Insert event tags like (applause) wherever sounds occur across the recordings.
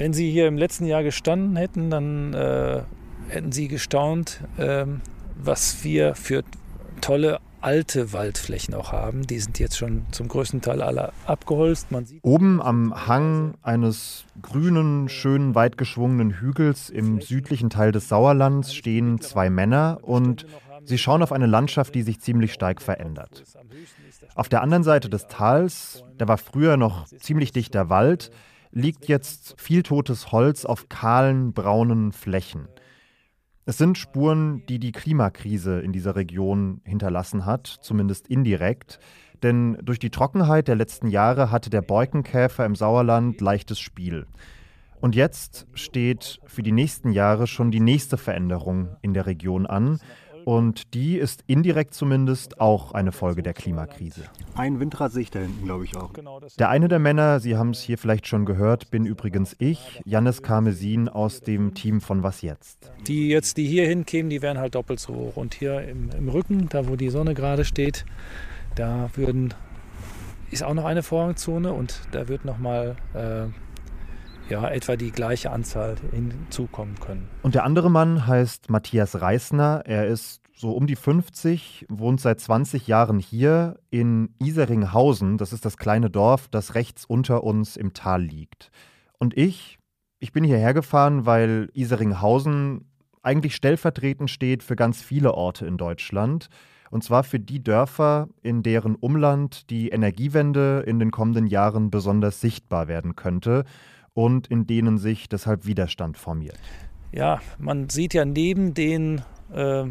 Wenn Sie hier im letzten Jahr gestanden hätten, dann äh, hätten Sie gestaunt, äh, was wir für tolle alte Waldflächen auch haben. Die sind jetzt schon zum größten Teil alle abgeholzt. Oben am Hang eines grünen, schönen, weit geschwungenen Hügels im südlichen Teil des Sauerlands stehen zwei Männer und sie schauen auf eine Landschaft, die sich ziemlich stark verändert. Auf der anderen Seite des Tals, da war früher noch ziemlich dichter Wald, liegt jetzt viel totes Holz auf kahlen, braunen Flächen. Es sind Spuren, die die Klimakrise in dieser Region hinterlassen hat, zumindest indirekt. Denn durch die Trockenheit der letzten Jahre hatte der Borkenkäfer im Sauerland leichtes Spiel. Und jetzt steht für die nächsten Jahre schon die nächste Veränderung in der Region an. Und die ist indirekt zumindest auch eine Folge der Klimakrise. Ein Windrad sehe ich da hinten, glaube ich auch. Genau, der eine der Männer, Sie haben es hier vielleicht schon gehört, bin übrigens ich, Jannis Karmesin aus dem Team von Was Jetzt. Die jetzt, die hier hinkämen, die wären halt doppelt so hoch. Und hier im, im Rücken, da wo die Sonne gerade steht, da würden, ist auch noch eine Vorrangzone und da wird nochmal äh, ja, etwa die gleiche Anzahl hinzukommen können. Und der andere Mann heißt Matthias Reisner. Er ist so um die 50, wohnt seit 20 Jahren hier in Iseringhausen. Das ist das kleine Dorf, das rechts unter uns im Tal liegt. Und ich, ich bin hierher gefahren, weil Iseringhausen eigentlich stellvertretend steht für ganz viele Orte in Deutschland. Und zwar für die Dörfer, in deren Umland die Energiewende in den kommenden Jahren besonders sichtbar werden könnte und in denen sich deshalb Widerstand formiert. Ja, man sieht ja neben den, äh,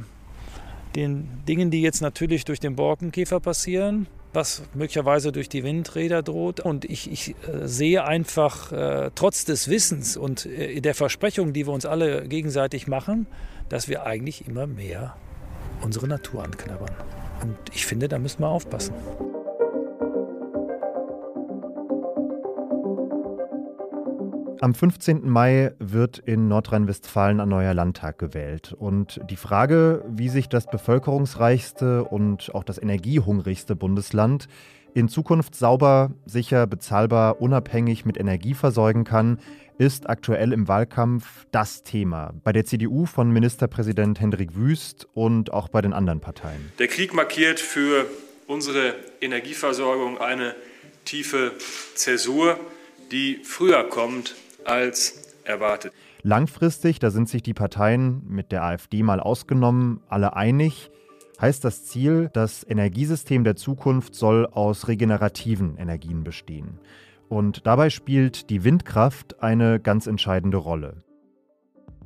den Dingen, die jetzt natürlich durch den Borkenkäfer passieren, was möglicherweise durch die Windräder droht. Und ich, ich äh, sehe einfach, äh, trotz des Wissens und äh, der Versprechung, die wir uns alle gegenseitig machen, dass wir eigentlich immer mehr unsere Natur anknabbern. Und ich finde, da müssen wir aufpassen. Am 15. Mai wird in Nordrhein-Westfalen ein neuer Landtag gewählt. Und die Frage, wie sich das bevölkerungsreichste und auch das energiehungrigste Bundesland in Zukunft sauber, sicher, bezahlbar, unabhängig mit Energie versorgen kann, ist aktuell im Wahlkampf das Thema. Bei der CDU von Ministerpräsident Hendrik Wüst und auch bei den anderen Parteien. Der Krieg markiert für unsere Energieversorgung eine tiefe Zäsur, die früher kommt als erwartet. Langfristig, da sind sich die Parteien mit der AfD mal ausgenommen, alle einig, heißt das Ziel, das Energiesystem der Zukunft soll aus regenerativen Energien bestehen. Und dabei spielt die Windkraft eine ganz entscheidende Rolle.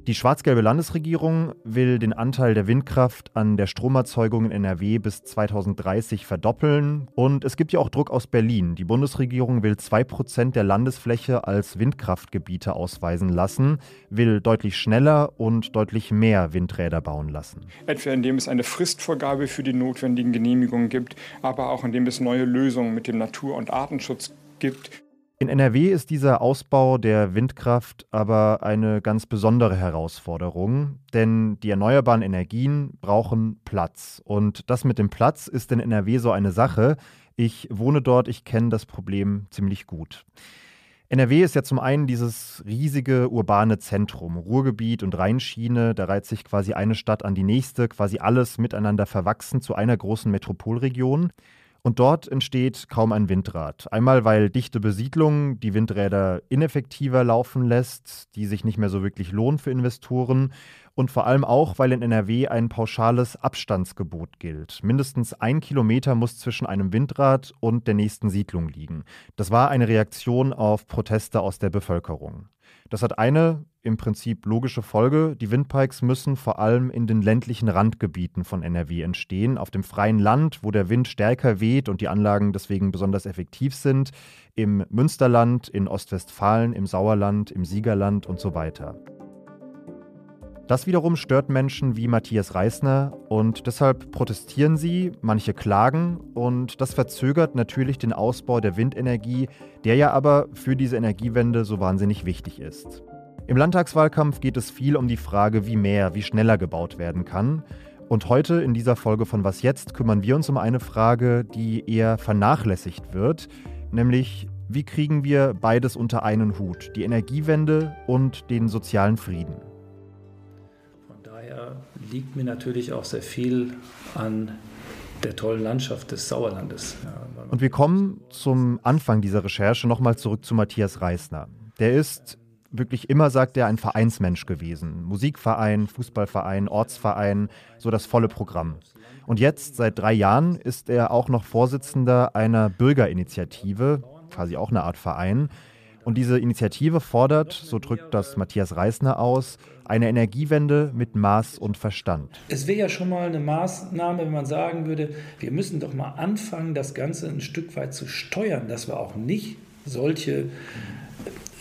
Die schwarz-gelbe Landesregierung will den Anteil der Windkraft an der Stromerzeugung in NRW bis 2030 verdoppeln. Und es gibt ja auch Druck aus Berlin. Die Bundesregierung will 2% der Landesfläche als Windkraftgebiete ausweisen lassen, will deutlich schneller und deutlich mehr Windräder bauen lassen. Etwa indem es eine Fristvorgabe für die notwendigen Genehmigungen gibt, aber auch indem es neue Lösungen mit dem Natur- und Artenschutz gibt. In NRW ist dieser Ausbau der Windkraft aber eine ganz besondere Herausforderung, denn die erneuerbaren Energien brauchen Platz. Und das mit dem Platz ist in NRW so eine Sache. Ich wohne dort, ich kenne das Problem ziemlich gut. NRW ist ja zum einen dieses riesige urbane Zentrum, Ruhrgebiet und Rheinschiene, da reiht sich quasi eine Stadt an die nächste, quasi alles miteinander verwachsen zu einer großen Metropolregion. Und dort entsteht kaum ein Windrad. Einmal, weil dichte Besiedlung die Windräder ineffektiver laufen lässt, die sich nicht mehr so wirklich lohnen für Investoren. Und vor allem auch, weil in NRW ein pauschales Abstandsgebot gilt. Mindestens ein Kilometer muss zwischen einem Windrad und der nächsten Siedlung liegen. Das war eine Reaktion auf Proteste aus der Bevölkerung. Das hat eine im Prinzip logische Folge. Die Windparks müssen vor allem in den ländlichen Randgebieten von NRW entstehen, auf dem freien Land, wo der Wind stärker weht und die Anlagen deswegen besonders effektiv sind, im Münsterland, in Ostwestfalen, im Sauerland, im Siegerland und so weiter. Das wiederum stört Menschen wie Matthias Reisner und deshalb protestieren sie, manche klagen und das verzögert natürlich den Ausbau der Windenergie, der ja aber für diese Energiewende so wahnsinnig wichtig ist. Im Landtagswahlkampf geht es viel um die Frage, wie mehr, wie schneller gebaut werden kann. Und heute in dieser Folge von Was jetzt kümmern wir uns um eine Frage, die eher vernachlässigt wird, nämlich wie kriegen wir beides unter einen Hut, die Energiewende und den sozialen Frieden? Von daher liegt mir natürlich auch sehr viel an der tollen Landschaft des Sauerlandes. Und wir kommen zum Anfang dieser Recherche nochmal zurück zu Matthias Reisner. Der ist wirklich immer, sagt er, ein Vereinsmensch gewesen. Musikverein, Fußballverein, Ortsverein, so das volle Programm. Und jetzt, seit drei Jahren, ist er auch noch Vorsitzender einer Bürgerinitiative, quasi auch eine Art Verein. Und diese Initiative fordert, so drückt das Matthias Reisner aus, eine Energiewende mit Maß und Verstand. Es wäre ja schon mal eine Maßnahme, wenn man sagen würde, wir müssen doch mal anfangen, das Ganze ein Stück weit zu steuern, dass wir auch nicht solche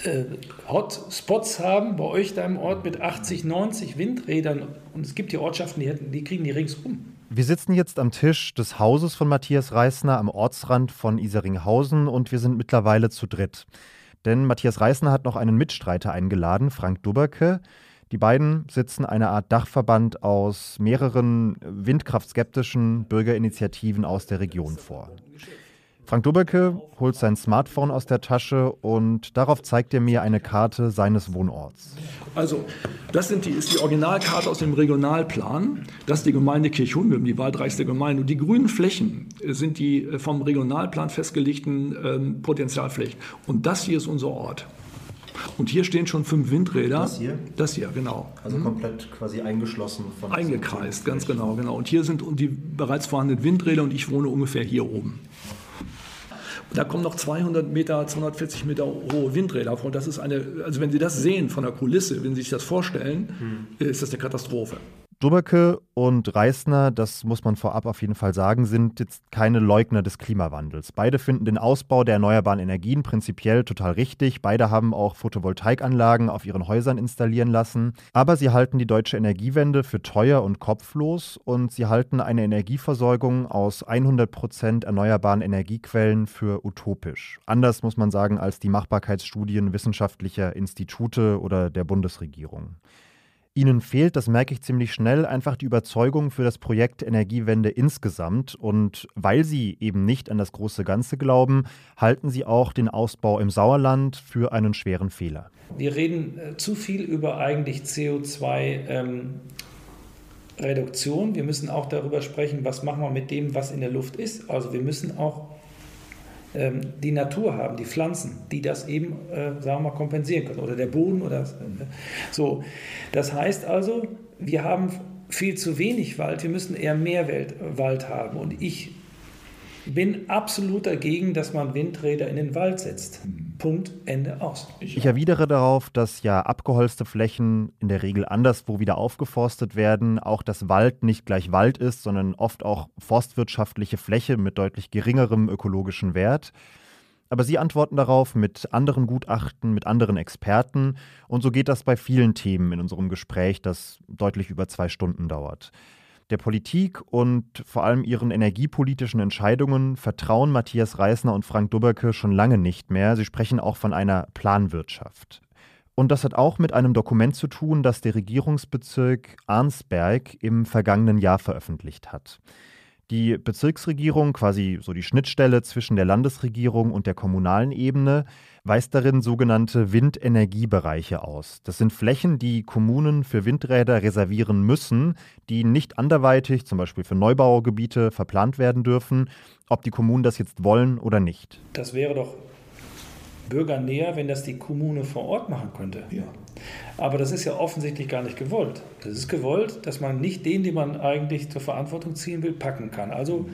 äh, Hotspots haben, bei euch da im Ort mit 80, 90 Windrädern. Und es gibt die Ortschaften, die, hätten, die kriegen die ringsum. Wir sitzen jetzt am Tisch des Hauses von Matthias Reisner am Ortsrand von Iseringhausen und wir sind mittlerweile zu dritt. Denn Matthias Reisner hat noch einen Mitstreiter eingeladen, Frank Dubberke. Die beiden sitzen eine Art Dachverband aus mehreren windkraftskeptischen Bürgerinitiativen aus der Region vor. Frank Dubberke holt sein Smartphone aus der Tasche und darauf zeigt er mir eine Karte seines Wohnorts. Also, das die, ist die Originalkarte aus dem Regionalplan. Das ist die Gemeinde Kirchhundem, die waldreichste Gemeinde. Und die grünen Flächen sind die äh, vom Regionalplan festgelegten ähm, Potenzialflächen. Und das hier ist unser Ort. Und hier stehen schon fünf Windräder. Das hier? Das hier, genau. Also mhm. komplett quasi eingeschlossen von. Eingekreist, ganz genau, genau. Und hier sind die bereits vorhandenen Windräder und ich wohne ungefähr hier oben. Da kommen noch 200 Meter, 240 Meter hohe Windräder vor. Das ist eine, also wenn Sie das sehen von der Kulisse, wenn Sie sich das vorstellen, hm. ist das eine Katastrophe. Dubberke und Reisner, das muss man vorab auf jeden Fall sagen, sind jetzt keine Leugner des Klimawandels. Beide finden den Ausbau der erneuerbaren Energien prinzipiell total richtig. Beide haben auch Photovoltaikanlagen auf ihren Häusern installieren lassen. Aber sie halten die deutsche Energiewende für teuer und kopflos und sie halten eine Energieversorgung aus 100 Prozent erneuerbaren Energiequellen für utopisch. Anders muss man sagen als die Machbarkeitsstudien wissenschaftlicher Institute oder der Bundesregierung. Ihnen fehlt, das merke ich ziemlich schnell, einfach die Überzeugung für das Projekt Energiewende insgesamt. Und weil Sie eben nicht an das große Ganze glauben, halten Sie auch den Ausbau im Sauerland für einen schweren Fehler. Wir reden äh, zu viel über eigentlich CO2. Ähm Reduktion. Wir müssen auch darüber sprechen, was machen wir mit dem, was in der Luft ist. Also wir müssen auch die Natur haben, die Pflanzen, die das eben, äh, sagen wir mal, kompensieren können. Oder der Boden oder äh, so. Das heißt also, wir haben viel zu wenig Wald, wir müssen eher mehr Wald haben. Und ich bin absolut dagegen, dass man Windräder in den Wald setzt. Punkt, Ende aus. Ich erwidere darauf, dass ja abgeholzte Flächen in der Regel anderswo wieder aufgeforstet werden, auch dass Wald nicht gleich Wald ist, sondern oft auch forstwirtschaftliche Fläche mit deutlich geringerem ökologischen Wert. Aber Sie antworten darauf mit anderen Gutachten, mit anderen Experten. Und so geht das bei vielen Themen in unserem Gespräch, das deutlich über zwei Stunden dauert. Der Politik und vor allem ihren energiepolitischen Entscheidungen vertrauen Matthias Reisner und Frank Dubberke schon lange nicht mehr. Sie sprechen auch von einer Planwirtschaft. Und das hat auch mit einem Dokument zu tun, das der Regierungsbezirk Arnsberg im vergangenen Jahr veröffentlicht hat. Die Bezirksregierung, quasi so die Schnittstelle zwischen der Landesregierung und der kommunalen Ebene, weist darin sogenannte Windenergiebereiche aus. Das sind Flächen, die Kommunen für Windräder reservieren müssen, die nicht anderweitig, zum Beispiel für Neubaugebiete, verplant werden dürfen, ob die Kommunen das jetzt wollen oder nicht. Das wäre doch bürgernäher, wenn das die Kommune vor Ort machen könnte. Ja. Aber das ist ja offensichtlich gar nicht gewollt. Das ist gewollt, dass man nicht den, den man eigentlich zur Verantwortung ziehen will, packen kann. Also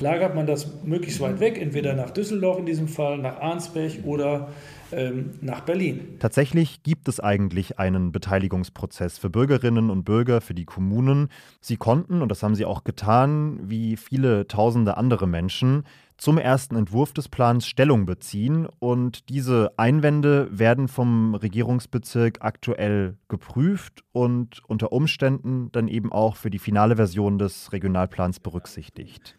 lagert man das möglichst weit weg, entweder nach Düsseldorf in diesem Fall, nach Arnsberg oder ähm, nach Berlin. Tatsächlich gibt es eigentlich einen Beteiligungsprozess für Bürgerinnen und Bürger, für die Kommunen. Sie konnten, und das haben sie auch getan, wie viele tausende andere Menschen, zum ersten Entwurf des Plans Stellung beziehen und diese Einwände werden vom Regierungsbezirk aktuell geprüft und unter Umständen dann eben auch für die finale Version des Regionalplans berücksichtigt.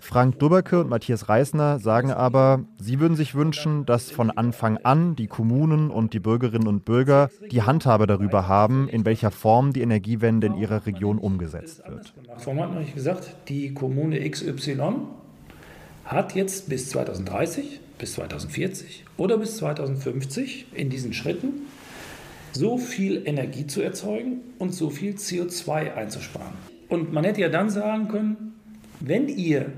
Frank Dubberke und Matthias Reisner sagen aber, sie würden sich wünschen, dass von Anfang an die Kommunen und die Bürgerinnen und Bürger die Handhabe darüber haben, in welcher Form die Energiewende in ihrer Region umgesetzt wird. Vorhin habe ich gesagt, die Kommune XY hat jetzt bis 2030 bis 2040 oder bis 2050 in diesen Schritten so viel Energie zu erzeugen und so viel CO2 einzusparen. Und man hätte ja dann sagen können, wenn ihr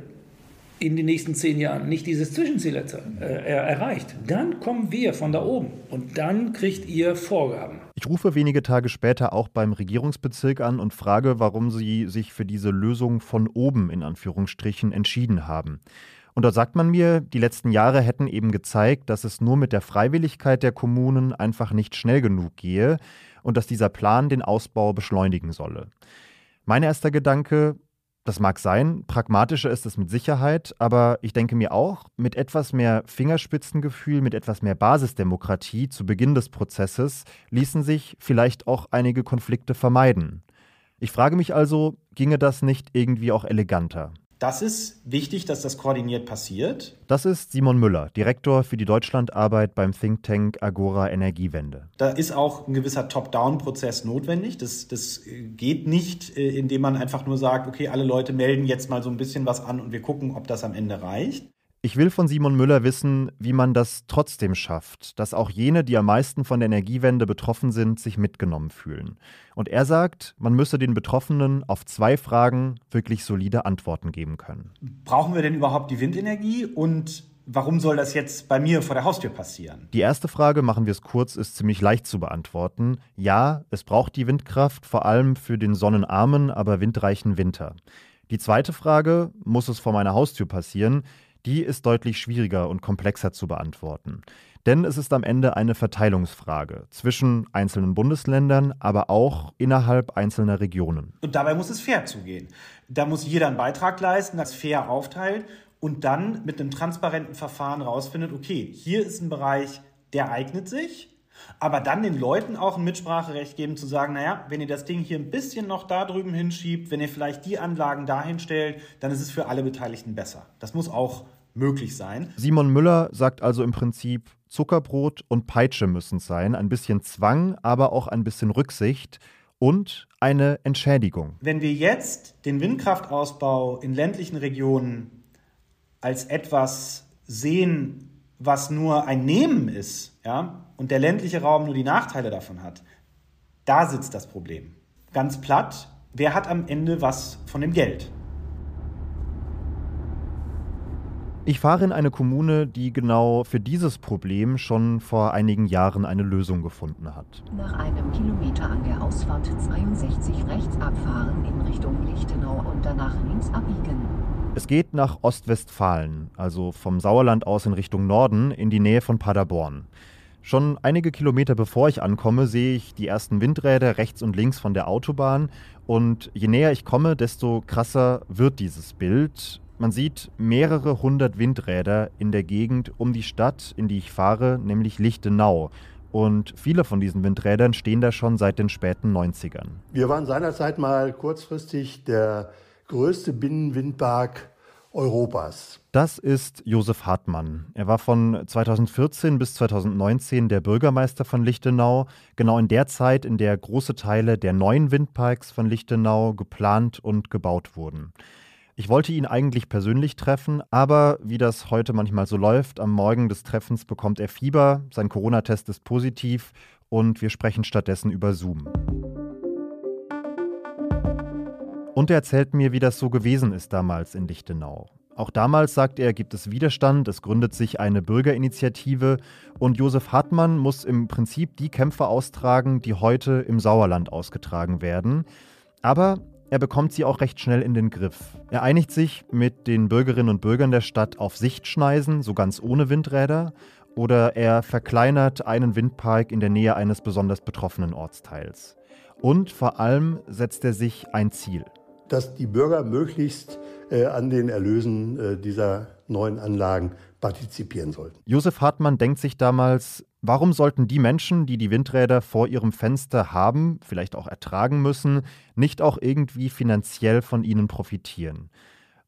in den nächsten zehn Jahren nicht dieses Zwischenziel äh, erreicht, dann kommen wir von da oben und dann kriegt ihr Vorgaben. Ich rufe wenige Tage später auch beim Regierungsbezirk an und frage, warum sie sich für diese Lösung von oben in Anführungsstrichen entschieden haben. Und dort sagt man mir, die letzten Jahre hätten eben gezeigt, dass es nur mit der Freiwilligkeit der Kommunen einfach nicht schnell genug gehe und dass dieser Plan den Ausbau beschleunigen solle. Mein erster Gedanke, das mag sein, pragmatischer ist es mit Sicherheit, aber ich denke mir auch, mit etwas mehr Fingerspitzengefühl, mit etwas mehr Basisdemokratie zu Beginn des Prozesses ließen sich vielleicht auch einige Konflikte vermeiden. Ich frage mich also, ginge das nicht irgendwie auch eleganter? Das ist wichtig, dass das koordiniert passiert. Das ist Simon Müller, Direktor für die Deutschlandarbeit beim Think Tank Agora Energiewende. Da ist auch ein gewisser Top-Down-Prozess notwendig. Das, das geht nicht, äh, indem man einfach nur sagt, okay, alle Leute melden jetzt mal so ein bisschen was an und wir gucken, ob das am Ende reicht. Ich will von Simon Müller wissen, wie man das trotzdem schafft, dass auch jene, die am meisten von der Energiewende betroffen sind, sich mitgenommen fühlen. Und er sagt, man müsse den Betroffenen auf zwei Fragen wirklich solide Antworten geben können. Brauchen wir denn überhaupt die Windenergie und warum soll das jetzt bei mir vor der Haustür passieren? Die erste Frage, machen wir es kurz, ist ziemlich leicht zu beantworten. Ja, es braucht die Windkraft, vor allem für den sonnenarmen, aber windreichen Winter. Die zweite Frage, muss es vor meiner Haustür passieren? Die ist deutlich schwieriger und komplexer zu beantworten. Denn es ist am Ende eine Verteilungsfrage zwischen einzelnen Bundesländern, aber auch innerhalb einzelner Regionen. Und dabei muss es fair zugehen. Da muss jeder einen Beitrag leisten, das fair aufteilt und dann mit einem transparenten Verfahren rausfindet, okay, hier ist ein Bereich, der eignet sich, aber dann den Leuten auch ein Mitspracherecht geben, zu sagen, naja, wenn ihr das Ding hier ein bisschen noch da drüben hinschiebt, wenn ihr vielleicht die Anlagen dahin stellt, dann ist es für alle Beteiligten besser. Das muss auch möglich sein. Simon Müller sagt also im Prinzip, Zuckerbrot und Peitsche müssen sein, ein bisschen Zwang, aber auch ein bisschen Rücksicht und eine Entschädigung. Wenn wir jetzt den Windkraftausbau in ländlichen Regionen als etwas sehen, was nur ein Nehmen ist, ja, und der ländliche Raum nur die Nachteile davon hat, da sitzt das Problem. Ganz platt, wer hat am Ende was von dem Geld? Ich fahre in eine Kommune, die genau für dieses Problem schon vor einigen Jahren eine Lösung gefunden hat. Nach einem Kilometer an der Ausfahrt 62 rechts abfahren in Richtung Lichtenau und danach links abbiegen. Es geht nach Ostwestfalen, also vom Sauerland aus in Richtung Norden, in die Nähe von Paderborn. Schon einige Kilometer bevor ich ankomme, sehe ich die ersten Windräder rechts und links von der Autobahn. Und je näher ich komme, desto krasser wird dieses Bild. Man sieht mehrere hundert Windräder in der Gegend um die Stadt, in die ich fahre, nämlich Lichtenau. Und viele von diesen Windrädern stehen da schon seit den späten 90ern. Wir waren seinerzeit mal kurzfristig der größte Binnenwindpark Europas. Das ist Josef Hartmann. Er war von 2014 bis 2019 der Bürgermeister von Lichtenau, genau in der Zeit, in der große Teile der neuen Windparks von Lichtenau geplant und gebaut wurden. Ich wollte ihn eigentlich persönlich treffen, aber wie das heute manchmal so läuft, am Morgen des Treffens bekommt er Fieber, sein Corona-Test ist positiv und wir sprechen stattdessen über Zoom. Und er erzählt mir, wie das so gewesen ist damals in Lichtenau. Auch damals, sagt er, gibt es Widerstand, es gründet sich eine Bürgerinitiative und Josef Hartmann muss im Prinzip die Kämpfe austragen, die heute im Sauerland ausgetragen werden. Aber er bekommt sie auch recht schnell in den Griff. Er einigt sich mit den Bürgerinnen und Bürgern der Stadt auf Sichtschneisen, so ganz ohne Windräder, oder er verkleinert einen Windpark in der Nähe eines besonders betroffenen Ortsteils. Und vor allem setzt er sich ein Ziel. Dass die Bürger möglichst äh, an den Erlösen äh, dieser neuen Anlagen partizipieren sollten. Josef Hartmann denkt sich damals, warum sollten die Menschen, die die Windräder vor ihrem Fenster haben, vielleicht auch ertragen müssen, nicht auch irgendwie finanziell von ihnen profitieren?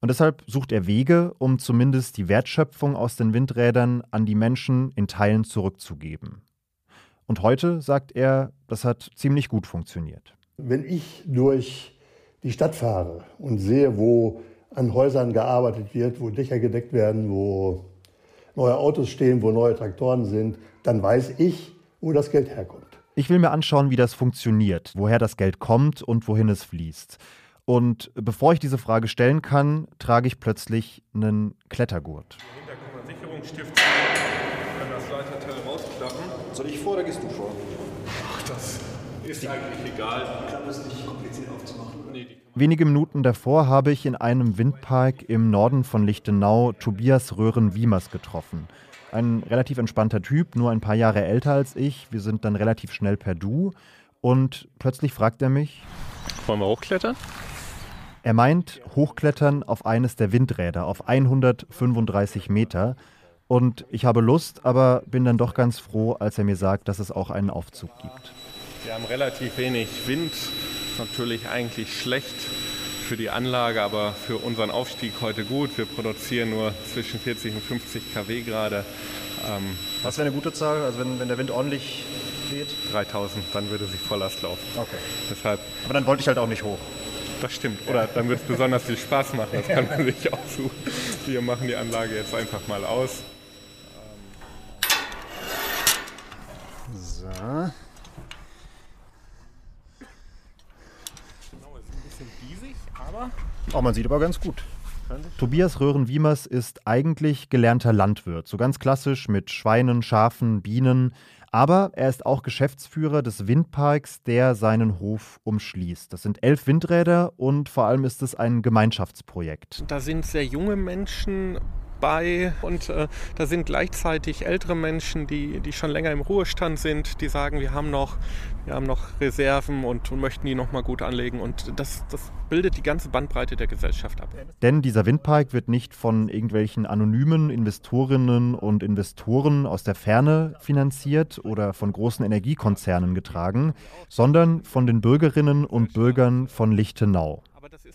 Und deshalb sucht er Wege, um zumindest die Wertschöpfung aus den Windrädern an die Menschen in Teilen zurückzugeben. Und heute, sagt er, das hat ziemlich gut funktioniert. Wenn ich durch die Stadt fahre und sehe, wo an Häusern gearbeitet wird, wo Dächer gedeckt werden, wo neue Autos stehen, wo neue Traktoren sind, dann weiß ich, wo das Geld herkommt. Ich will mir anschauen, wie das funktioniert, woher das Geld kommt und wohin es fließt. Und bevor ich diese Frage stellen kann, trage ich plötzlich einen Klettergurt. Sicherungsstift kann das Leiterteil rausklappen. Soll ich vor oder gehst du vor? Ach, das ist eigentlich egal. Die Klappe ist nicht kompliziert aufzumachen. Nee, Wenige Minuten davor habe ich in einem Windpark im Norden von Lichtenau Tobias Röhren-Wiemers getroffen. Ein relativ entspannter Typ, nur ein paar Jahre älter als ich. Wir sind dann relativ schnell per Du. Und plötzlich fragt er mich: Wollen wir hochklettern? Er meint Hochklettern auf eines der Windräder auf 135 Meter. Und ich habe Lust, aber bin dann doch ganz froh, als er mir sagt, dass es auch einen Aufzug gibt. Wir haben relativ wenig Wind. Natürlich eigentlich schlecht für die Anlage, aber für unseren Aufstieg heute gut. Wir produzieren nur zwischen 40 und 50 kW gerade. Ähm, Was wäre eine gute Zahl? Also wenn, wenn der Wind ordentlich weht? 3000, dann würde sich Volllast laufen. Okay. Deshalb. Aber dann wollte ich halt auch nicht hoch. Das stimmt. Oder dann wird es besonders viel Spaß machen. Das kann (laughs) man sich aussuchen. Wir machen die Anlage jetzt einfach mal aus. So. Genau, ist ein bisschen diesig, aber. Oh, man sieht aber ganz gut. Tobias Röhren-Wiemers ist eigentlich gelernter Landwirt, so ganz klassisch mit Schweinen, Schafen, Bienen. Aber er ist auch Geschäftsführer des Windparks, der seinen Hof umschließt. Das sind elf Windräder und vor allem ist es ein Gemeinschaftsprojekt. Da sind sehr junge Menschen bei und äh, da sind gleichzeitig ältere Menschen, die, die schon länger im Ruhestand sind, die sagen, wir haben noch, wir haben noch Reserven und, und möchten die nochmal gut anlegen und das, das bildet die ganze Bandbreite der Gesellschaft ab. Denn dieser Windpark wird nicht von irgendwelchen anonymen Investorinnen und Investoren aus der Ferne finanziert oder von großen Energiekonzernen getragen, sondern von den Bürgerinnen und Bürgern von Lichtenau.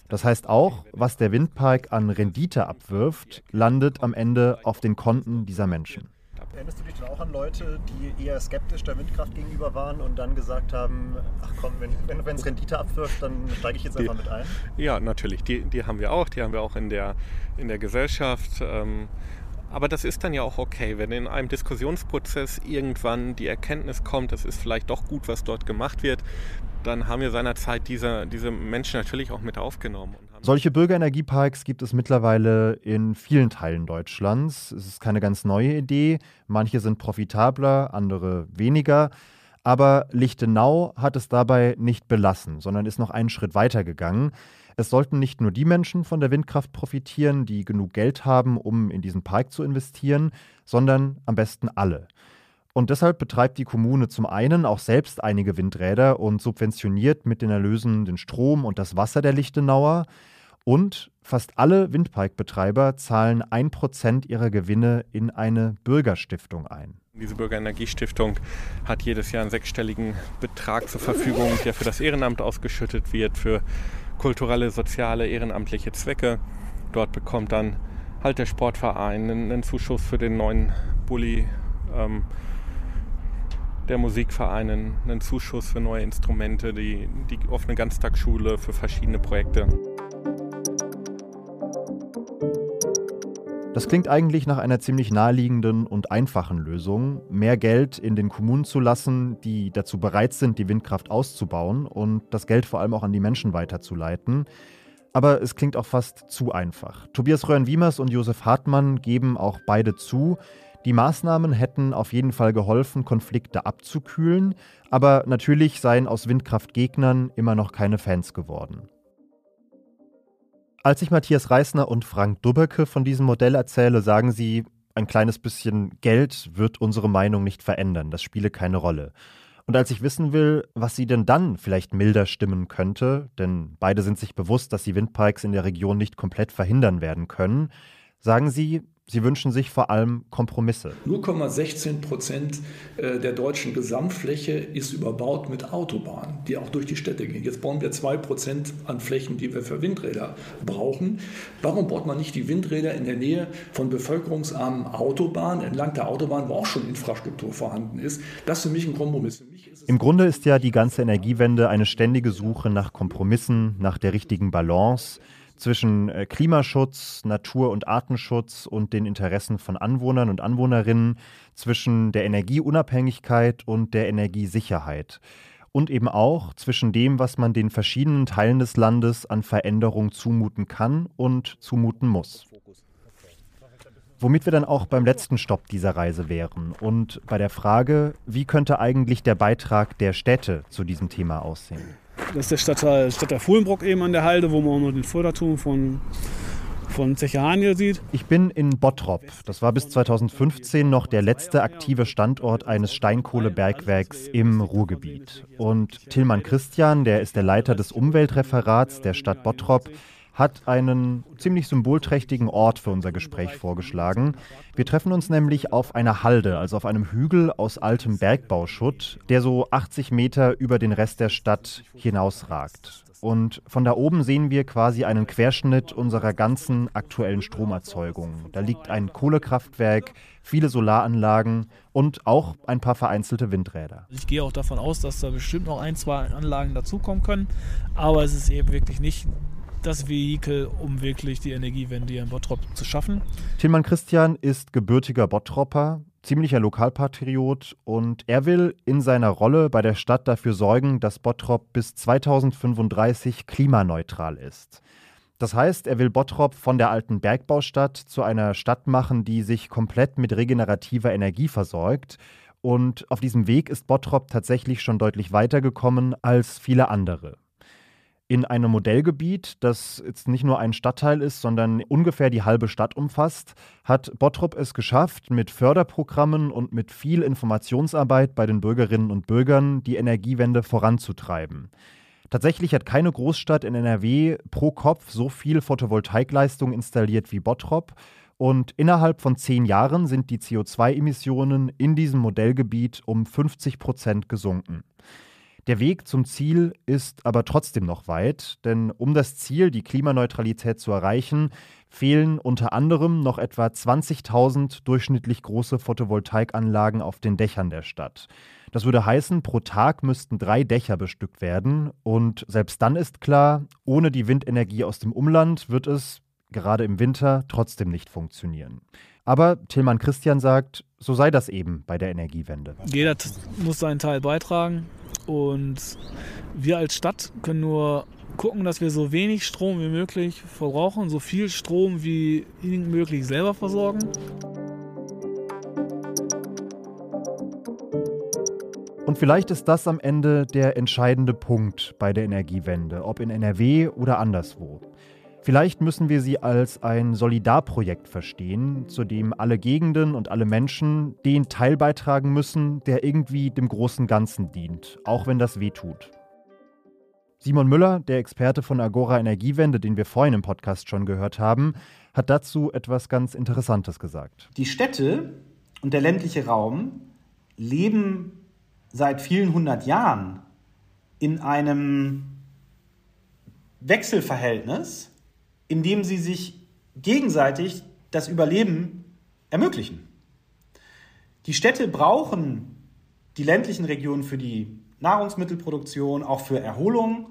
Das heißt auch, was der Windpark an Rendite abwirft, landet am Ende auf den Konten dieser Menschen. Erinnerst du dich dann auch an Leute, die eher skeptisch der Windkraft gegenüber waren und dann gesagt haben, ach komm, wenn es Rendite abwirft, dann steige ich jetzt einfach die, mit ein? Ja, natürlich. Die, die haben wir auch. Die haben wir auch in der, in der Gesellschaft. Ähm, aber das ist dann ja auch okay, wenn in einem Diskussionsprozess irgendwann die Erkenntnis kommt, es ist vielleicht doch gut, was dort gemacht wird, dann haben wir seinerzeit diese, diese Menschen natürlich auch mit aufgenommen. Solche Bürgerenergieparks gibt es mittlerweile in vielen Teilen Deutschlands. Es ist keine ganz neue Idee. Manche sind profitabler, andere weniger. Aber Lichtenau hat es dabei nicht belassen, sondern ist noch einen Schritt weiter gegangen. Es sollten nicht nur die Menschen von der Windkraft profitieren, die genug Geld haben, um in diesen Park zu investieren, sondern am besten alle. Und deshalb betreibt die Kommune zum einen auch selbst einige Windräder und subventioniert mit den Erlösen den Strom und das Wasser der Lichtenauer. Und fast alle Windparkbetreiber zahlen ein Prozent ihrer Gewinne in eine Bürgerstiftung ein. Diese Bürgerenergiestiftung hat jedes Jahr einen sechsstelligen Betrag zur Verfügung, der für das Ehrenamt ausgeschüttet wird, für kulturelle, soziale, ehrenamtliche Zwecke. Dort bekommt dann halt der Sportverein einen, Zuschuss für den neuen Bulli. Ähm, der Musikverein einen Zuschuss für neue Instrumente, die, die offene Ganztagsschule für verschiedene Projekte. Das klingt eigentlich nach einer ziemlich naheliegenden und einfachen Lösung, mehr Geld in den Kommunen zu lassen, die dazu bereit sind, die Windkraft auszubauen und das Geld vor allem auch an die Menschen weiterzuleiten. Aber es klingt auch fast zu einfach. Tobias Röhren-Wiemers und Josef Hartmann geben auch beide zu, die Maßnahmen hätten auf jeden Fall geholfen, Konflikte abzukühlen, aber natürlich seien aus Windkraftgegnern immer noch keine Fans geworden. Als ich Matthias Reisner und Frank Dubberke von diesem Modell erzähle, sagen sie, ein kleines bisschen Geld wird unsere Meinung nicht verändern, das spiele keine Rolle. Und als ich wissen will, was sie denn dann vielleicht milder stimmen könnte, denn beide sind sich bewusst, dass die Windparks in der Region nicht komplett verhindern werden können, sagen sie, Sie wünschen sich vor allem Kompromisse. 0,16 Prozent äh, der deutschen Gesamtfläche ist überbaut mit Autobahnen, die auch durch die Städte gehen. Jetzt bauen wir 2 Prozent an Flächen, die wir für Windräder brauchen. Warum baut man nicht die Windräder in der Nähe von bevölkerungsarmen Autobahnen, entlang der Autobahn, wo auch schon Infrastruktur vorhanden ist? Das ist für mich ein Kompromiss. Im Grunde ist ja die ganze Energiewende eine ständige Suche nach Kompromissen, nach der richtigen Balance zwischen äh, Klimaschutz, Natur- und Artenschutz und den Interessen von Anwohnern und Anwohnerinnen, zwischen der Energieunabhängigkeit und der Energiesicherheit und eben auch zwischen dem, was man den verschiedenen Teilen des Landes an Veränderung zumuten kann und zumuten muss. Womit wir dann auch beim letzten Stopp dieser Reise wären und bei der Frage, wie könnte eigentlich der Beitrag der Städte zu diesem Thema aussehen? Das ist der Stadtteil, Stadtteil Fuhlenbrock eben an der Halde, wo man auch noch den Förderturm von von Zechania sieht. Ich bin in Bottrop. Das war bis 2015 noch der letzte aktive Standort eines Steinkohlebergwerks im Ruhrgebiet. Und Tillmann Christian, der ist der Leiter des Umweltreferats der Stadt Bottrop, hat einen ziemlich symbolträchtigen Ort für unser Gespräch vorgeschlagen. Wir treffen uns nämlich auf einer Halde, also auf einem Hügel aus altem Bergbauschutt, der so 80 Meter über den Rest der Stadt hinausragt. Und von da oben sehen wir quasi einen Querschnitt unserer ganzen aktuellen Stromerzeugung. Da liegt ein Kohlekraftwerk, viele Solaranlagen und auch ein paar vereinzelte Windräder. Ich gehe auch davon aus, dass da bestimmt noch ein, zwei Anlagen dazukommen können. Aber es ist eben wirklich nicht das Vehikel, um wirklich die Energiewende hier in Bottrop zu schaffen. Tilman Christian ist gebürtiger Bottropper, ziemlicher Lokalpatriot und er will in seiner Rolle bei der Stadt dafür sorgen, dass Bottrop bis 2035 klimaneutral ist. Das heißt, er will Bottrop von der alten Bergbaustadt zu einer Stadt machen, die sich komplett mit regenerativer Energie versorgt. Und auf diesem Weg ist Bottrop tatsächlich schon deutlich weitergekommen als viele andere in einem Modellgebiet, das jetzt nicht nur ein Stadtteil ist, sondern ungefähr die halbe Stadt umfasst, hat Bottrop es geschafft, mit Förderprogrammen und mit viel Informationsarbeit bei den Bürgerinnen und Bürgern die Energiewende voranzutreiben. Tatsächlich hat keine Großstadt in NRW pro Kopf so viel Photovoltaikleistung installiert wie Bottrop. Und innerhalb von zehn Jahren sind die CO2-Emissionen in diesem Modellgebiet um 50 Prozent gesunken. Der Weg zum Ziel ist aber trotzdem noch weit, denn um das Ziel, die Klimaneutralität zu erreichen, fehlen unter anderem noch etwa 20.000 durchschnittlich große Photovoltaikanlagen auf den Dächern der Stadt. Das würde heißen, pro Tag müssten drei Dächer bestückt werden. Und selbst dann ist klar, ohne die Windenergie aus dem Umland wird es, gerade im Winter, trotzdem nicht funktionieren. Aber Tillmann Christian sagt, so sei das eben bei der Energiewende. Jeder muss seinen Teil beitragen. Und wir als Stadt können nur gucken, dass wir so wenig Strom wie möglich verbrauchen, so viel Strom wie möglich selber versorgen. Und vielleicht ist das am Ende der entscheidende Punkt bei der Energiewende, ob in NRW oder anderswo. Vielleicht müssen wir sie als ein Solidarprojekt verstehen, zu dem alle Gegenden und alle Menschen den Teil beitragen müssen, der irgendwie dem großen Ganzen dient, auch wenn das weh tut. Simon Müller, der Experte von Agora Energiewende, den wir vorhin im Podcast schon gehört haben, hat dazu etwas ganz Interessantes gesagt. Die Städte und der ländliche Raum leben seit vielen hundert Jahren in einem Wechselverhältnis indem sie sich gegenseitig das Überleben ermöglichen. Die Städte brauchen die ländlichen Regionen für die Nahrungsmittelproduktion, auch für Erholung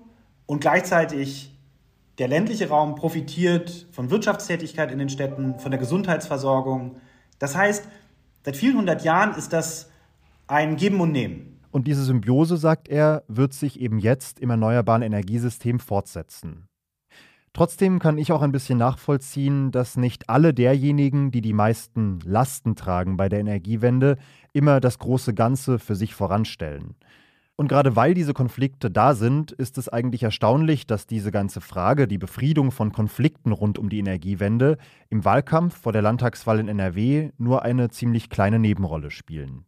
und gleichzeitig der ländliche Raum profitiert von Wirtschaftstätigkeit in den Städten, von der Gesundheitsversorgung. Das heißt, seit vielen hundert Jahren ist das ein Geben und Nehmen. Und diese Symbiose, sagt er, wird sich eben jetzt im erneuerbaren Energiesystem fortsetzen. Trotzdem kann ich auch ein bisschen nachvollziehen, dass nicht alle derjenigen, die die meisten Lasten tragen bei der Energiewende, immer das große Ganze für sich voranstellen. Und gerade weil diese Konflikte da sind, ist es eigentlich erstaunlich, dass diese ganze Frage, die Befriedung von Konflikten rund um die Energiewende, im Wahlkampf vor der Landtagswahl in NRW nur eine ziemlich kleine Nebenrolle spielen.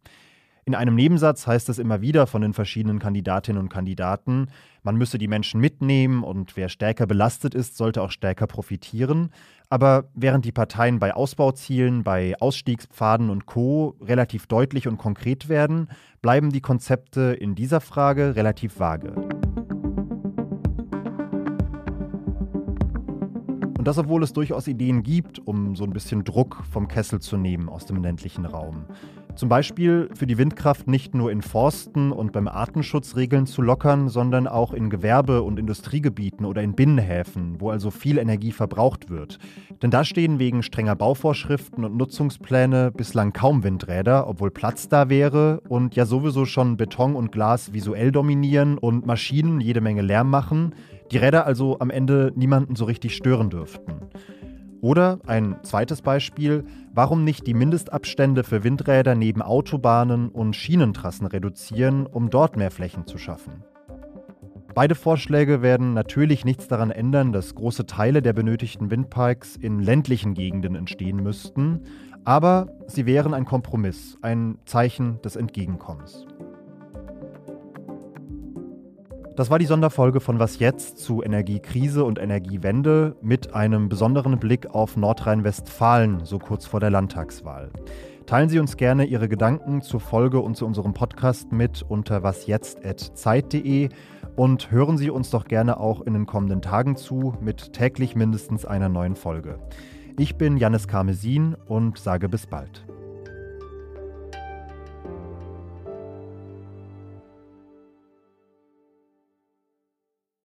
In einem Nebensatz heißt es immer wieder von den verschiedenen Kandidatinnen und Kandidaten, man müsse die Menschen mitnehmen und wer stärker belastet ist, sollte auch stärker profitieren. Aber während die Parteien bei Ausbauzielen, bei Ausstiegspfaden und Co relativ deutlich und konkret werden, bleiben die Konzepte in dieser Frage relativ vage. Und das, obwohl es durchaus Ideen gibt, um so ein bisschen Druck vom Kessel zu nehmen aus dem ländlichen Raum. Zum Beispiel für die Windkraft nicht nur in Forsten und beim Artenschutz Regeln zu lockern, sondern auch in Gewerbe- und Industriegebieten oder in Binnenhäfen, wo also viel Energie verbraucht wird. Denn da stehen wegen strenger Bauvorschriften und Nutzungspläne bislang kaum Windräder, obwohl Platz da wäre und ja sowieso schon Beton und Glas visuell dominieren und Maschinen jede Menge Lärm machen, die Räder also am Ende niemanden so richtig stören dürften. Oder ein zweites Beispiel, warum nicht die Mindestabstände für Windräder neben Autobahnen und Schienentrassen reduzieren, um dort mehr Flächen zu schaffen? Beide Vorschläge werden natürlich nichts daran ändern, dass große Teile der benötigten Windparks in ländlichen Gegenden entstehen müssten, aber sie wären ein Kompromiss, ein Zeichen des Entgegenkommens. Das war die Sonderfolge von Was jetzt zu Energiekrise und Energiewende mit einem besonderen Blick auf Nordrhein-Westfalen, so kurz vor der Landtagswahl. Teilen Sie uns gerne Ihre Gedanken zur Folge und zu unserem Podcast mit unter wasjetzt.zeit.de und hören Sie uns doch gerne auch in den kommenden Tagen zu mit täglich mindestens einer neuen Folge. Ich bin Janis Karmesin und sage bis bald.